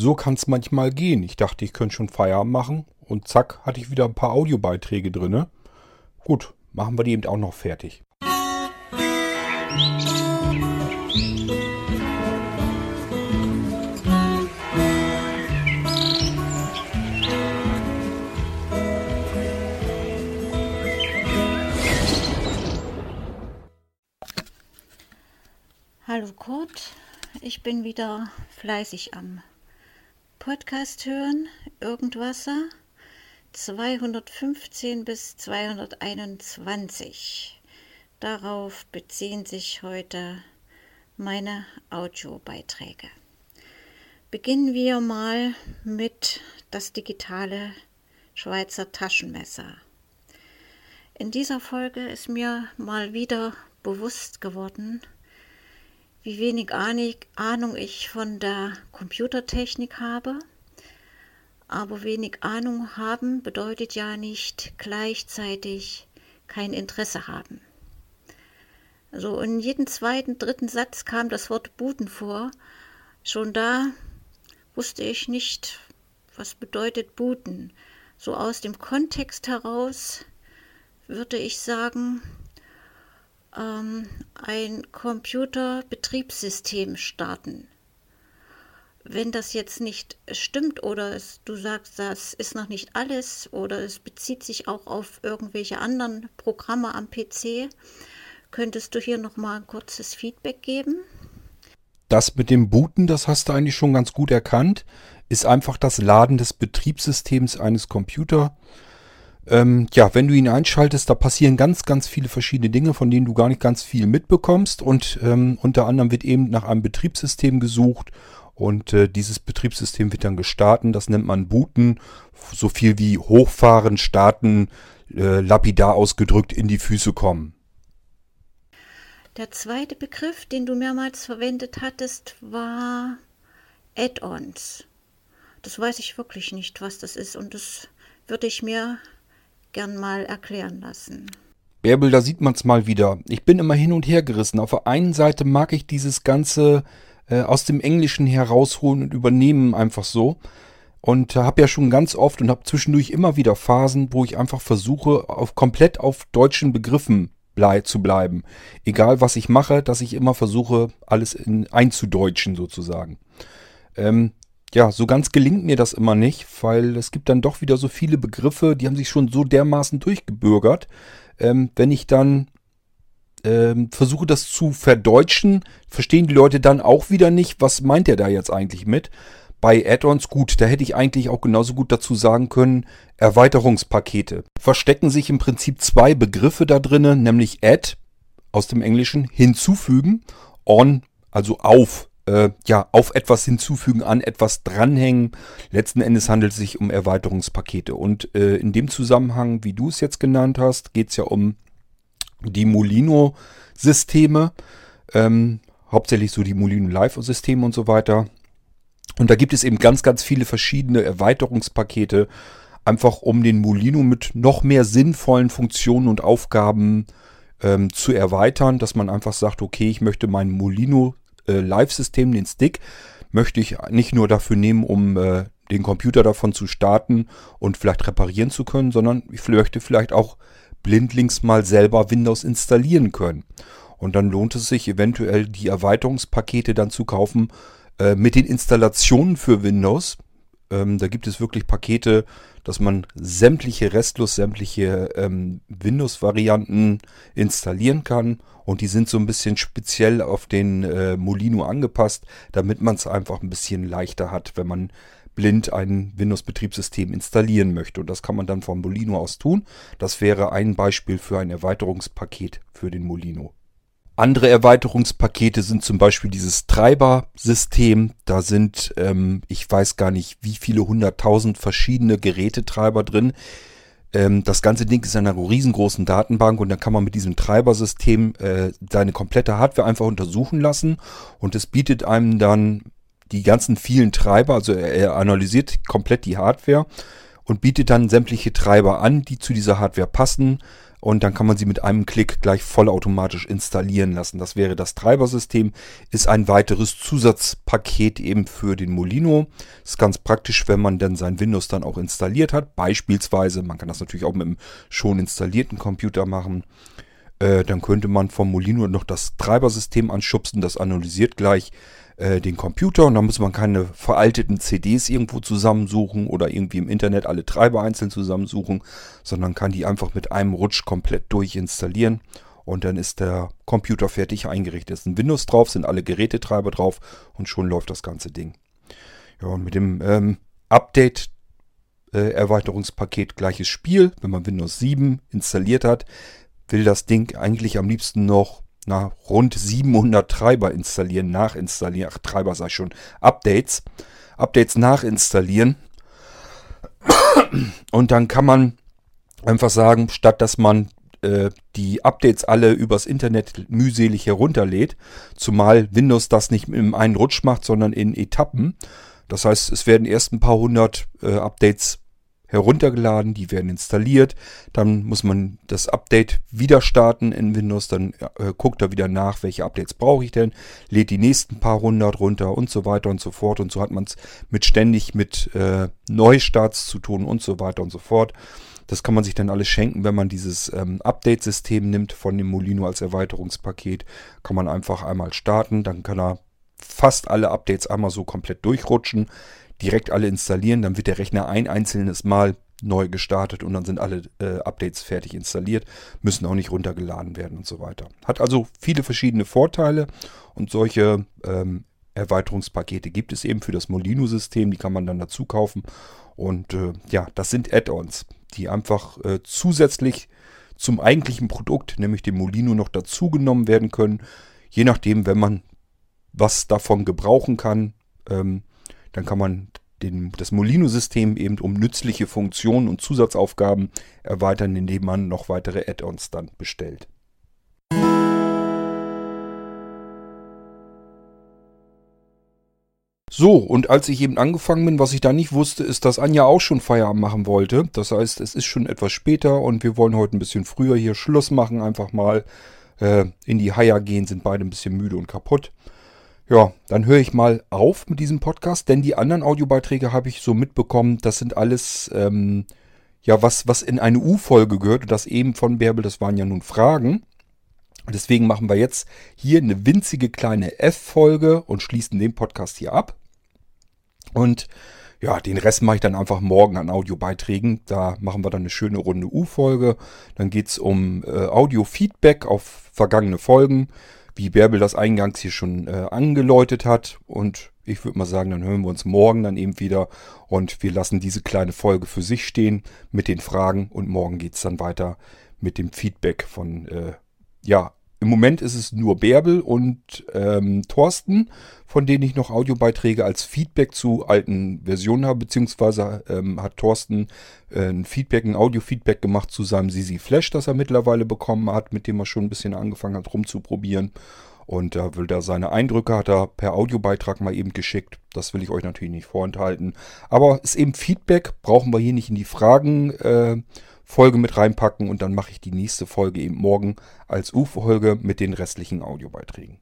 so kann es manchmal gehen. Ich dachte, ich könnte schon Feierabend machen und zack, hatte ich wieder ein paar Audiobeiträge drin. Gut, machen wir die eben auch noch fertig. Hallo Kurt, ich bin wieder fleißig am Podcast hören, Irgendwasser 215 bis 221. Darauf beziehen sich heute meine Audiobeiträge. Beginnen wir mal mit das digitale Schweizer Taschenmesser. In dieser Folge ist mir mal wieder bewusst geworden, wie wenig Ahnung ich von der Computertechnik habe. Aber wenig Ahnung haben bedeutet ja nicht gleichzeitig kein Interesse haben. Also in jedem zweiten, dritten Satz kam das Wort Booten vor. Schon da wusste ich nicht, was bedeutet Booten. So aus dem Kontext heraus würde ich sagen, ähm, ein Computerbetriebssystem starten. Wenn das jetzt nicht stimmt oder es, du sagst, das ist noch nicht alles oder es bezieht sich auch auf irgendwelche anderen Programme am PC, könntest du hier noch mal ein kurzes Feedback geben? Das mit dem Booten, das hast du eigentlich schon ganz gut erkannt, ist einfach das Laden des Betriebssystems eines Computers ähm, ja, wenn du ihn einschaltest, da passieren ganz, ganz viele verschiedene Dinge, von denen du gar nicht ganz viel mitbekommst. Und ähm, unter anderem wird eben nach einem Betriebssystem gesucht. Und äh, dieses Betriebssystem wird dann gestartet. Das nennt man Booten. So viel wie hochfahren, starten, äh, lapidar ausgedrückt in die Füße kommen. Der zweite Begriff, den du mehrmals verwendet hattest, war Add-ons. Das weiß ich wirklich nicht, was das ist. Und das würde ich mir gern mal erklären lassen. Bärbel, da sieht man es mal wieder. Ich bin immer hin und her gerissen. Auf der einen Seite mag ich dieses Ganze äh, aus dem Englischen herausholen und übernehmen einfach so. Und äh, habe ja schon ganz oft und habe zwischendurch immer wieder Phasen, wo ich einfach versuche, auf, komplett auf deutschen Begriffen blei zu bleiben. Egal was ich mache, dass ich immer versuche, alles in, einzudeutschen sozusagen. Ähm, ja, so ganz gelingt mir das immer nicht, weil es gibt dann doch wieder so viele Begriffe, die haben sich schon so dermaßen durchgebürgert. Ähm, wenn ich dann ähm, versuche, das zu verdeutschen, verstehen die Leute dann auch wieder nicht, was meint er da jetzt eigentlich mit. Bei Add-ons gut, da hätte ich eigentlich auch genauso gut dazu sagen können, Erweiterungspakete. Verstecken sich im Prinzip zwei Begriffe da drinnen, nämlich Add aus dem Englischen hinzufügen, on also auf äh, ja, auf etwas hinzufügen, an etwas dranhängen. Letzten Endes handelt es sich um Erweiterungspakete. Und äh, in dem Zusammenhang, wie du es jetzt genannt hast, geht es ja um die Molino-Systeme. Ähm, hauptsächlich so die Molino Live-Systeme und so weiter. Und da gibt es eben ganz, ganz viele verschiedene Erweiterungspakete, einfach um den Molino mit noch mehr sinnvollen Funktionen und Aufgaben ähm, zu erweitern, dass man einfach sagt, okay, ich möchte mein Molino äh, Live-System, den Stick, möchte ich nicht nur dafür nehmen, um äh, den Computer davon zu starten und vielleicht reparieren zu können, sondern ich möchte vielleicht auch blindlings mal selber Windows installieren können. Und dann lohnt es sich eventuell die Erweiterungspakete dann zu kaufen äh, mit den Installationen für Windows. Ähm, da gibt es wirklich Pakete, dass man sämtliche restlos sämtliche ähm, Windows-Varianten installieren kann und die sind so ein bisschen speziell auf den äh, Molino angepasst, damit man es einfach ein bisschen leichter hat, wenn man blind ein Windows-Betriebssystem installieren möchte. Und das kann man dann vom Molino aus tun. Das wäre ein Beispiel für ein Erweiterungspaket für den Molino. Andere Erweiterungspakete sind zum Beispiel dieses Treiber-System. Da sind, ähm, ich weiß gar nicht, wie viele hunderttausend verschiedene Gerätetreiber drin. Ähm, das ganze Ding ist in einer riesengroßen Datenbank und dann kann man mit diesem Treibersystem äh, seine komplette Hardware einfach untersuchen lassen und es bietet einem dann die ganzen vielen Treiber, also er, er analysiert komplett die Hardware und bietet dann sämtliche Treiber an, die zu dieser Hardware passen. und dann kann man sie mit einem Klick gleich vollautomatisch installieren lassen. Das wäre das Treibersystem, ist ein weiteres Zusatzpaket eben für den Molino. Ist ganz praktisch, wenn man dann sein Windows dann auch installiert hat. Beispielsweise, man kann das natürlich auch mit einem schon installierten Computer machen. Äh, dann könnte man vom Molino noch das Treibersystem anschubsen, das analysiert gleich äh, den Computer und dann muss man keine veralteten CDs irgendwo zusammensuchen oder irgendwie im Internet alle Treiber einzeln zusammensuchen, sondern kann die einfach mit einem Rutsch komplett durchinstallieren und dann ist der Computer fertig eingerichtet. Es ist ein Windows drauf, sind alle Gerätetreiber drauf und schon läuft das ganze Ding. Ja, und mit dem ähm, Update äh, Erweiterungspaket gleiches Spiel. Wenn man Windows 7 installiert hat, will das Ding eigentlich am liebsten noch na, rund 700 Treiber installieren, nachinstallieren. Ach, Treiber sei schon. Updates. Updates nachinstallieren. Und dann kann man einfach sagen, statt dass man äh, die Updates alle übers Internet mühselig herunterlädt, zumal Windows das nicht in einen Rutsch macht, sondern in Etappen. Das heißt, es werden erst ein paar hundert äh, Updates heruntergeladen, die werden installiert. Dann muss man das Update wieder starten in Windows. Dann äh, guckt er wieder nach, welche Updates brauche ich denn, lädt die nächsten paar hundert runter und so weiter und so fort. Und so hat man es mit ständig mit äh, Neustarts zu tun und so weiter und so fort. Das kann man sich dann alles schenken, wenn man dieses ähm, Update-System nimmt von dem Molino als Erweiterungspaket. Kann man einfach einmal starten, dann kann er fast alle Updates einmal so komplett durchrutschen direkt alle installieren. Dann wird der Rechner ein einzelnes Mal neu gestartet und dann sind alle äh, Updates fertig installiert, müssen auch nicht runtergeladen werden und so weiter. Hat also viele verschiedene Vorteile und solche ähm, Erweiterungspakete gibt es eben für das Molino-System, die kann man dann dazu kaufen. Und äh, ja, das sind Add-ons, die einfach äh, zusätzlich zum eigentlichen Produkt, nämlich dem Molino, noch dazugenommen werden können. Je nachdem, wenn man was davon gebrauchen kann, ähm, dann kann man den, das Molino-System eben um nützliche Funktionen und Zusatzaufgaben erweitern, indem man noch weitere Add-ons dann bestellt. So, und als ich eben angefangen bin, was ich da nicht wusste, ist, dass Anja auch schon Feierabend machen wollte. Das heißt, es ist schon etwas später und wir wollen heute ein bisschen früher hier Schluss machen, einfach mal äh, in die Haier gehen, sind beide ein bisschen müde und kaputt. Ja, dann höre ich mal auf mit diesem Podcast, denn die anderen Audiobeiträge habe ich so mitbekommen. Das sind alles, ähm, ja, was, was in eine U-Folge gehört. Und das eben von Bärbel, das waren ja nun Fragen. Deswegen machen wir jetzt hier eine winzige kleine F-Folge und schließen den Podcast hier ab. Und ja, den Rest mache ich dann einfach morgen an Audiobeiträgen. Da machen wir dann eine schöne Runde U-Folge. Dann geht es um äh, Audio-Feedback auf vergangene Folgen wie Bärbel das eingangs hier schon äh, angeläutet hat. Und ich würde mal sagen, dann hören wir uns morgen dann eben wieder und wir lassen diese kleine Folge für sich stehen mit den Fragen und morgen geht es dann weiter mit dem Feedback von äh, ja, im Moment ist es nur Bärbel und ähm, Thorsten, von denen ich noch Audiobeiträge als Feedback zu alten Versionen habe, beziehungsweise ähm, hat Thorsten äh, ein Feedback, ein Audio-Feedback gemacht zu seinem Sisi Flash, das er mittlerweile bekommen hat, mit dem er schon ein bisschen angefangen hat rumzuprobieren. Und da will er seine Eindrücke, hat er per Audiobeitrag mal eben geschickt. Das will ich euch natürlich nicht vorenthalten. Aber ist eben Feedback, brauchen wir hier nicht in die Fragen. Äh, Folge mit reinpacken und dann mache ich die nächste Folge eben morgen als U-Folge mit den restlichen Audiobeiträgen.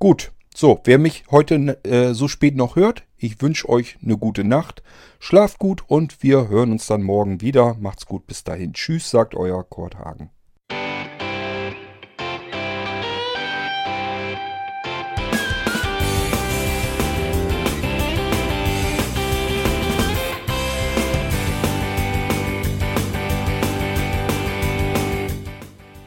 Gut, so, wer mich heute äh, so spät noch hört, ich wünsche euch eine gute Nacht, schlaft gut und wir hören uns dann morgen wieder. Macht's gut, bis dahin. Tschüss, sagt euer Kurt Hagen.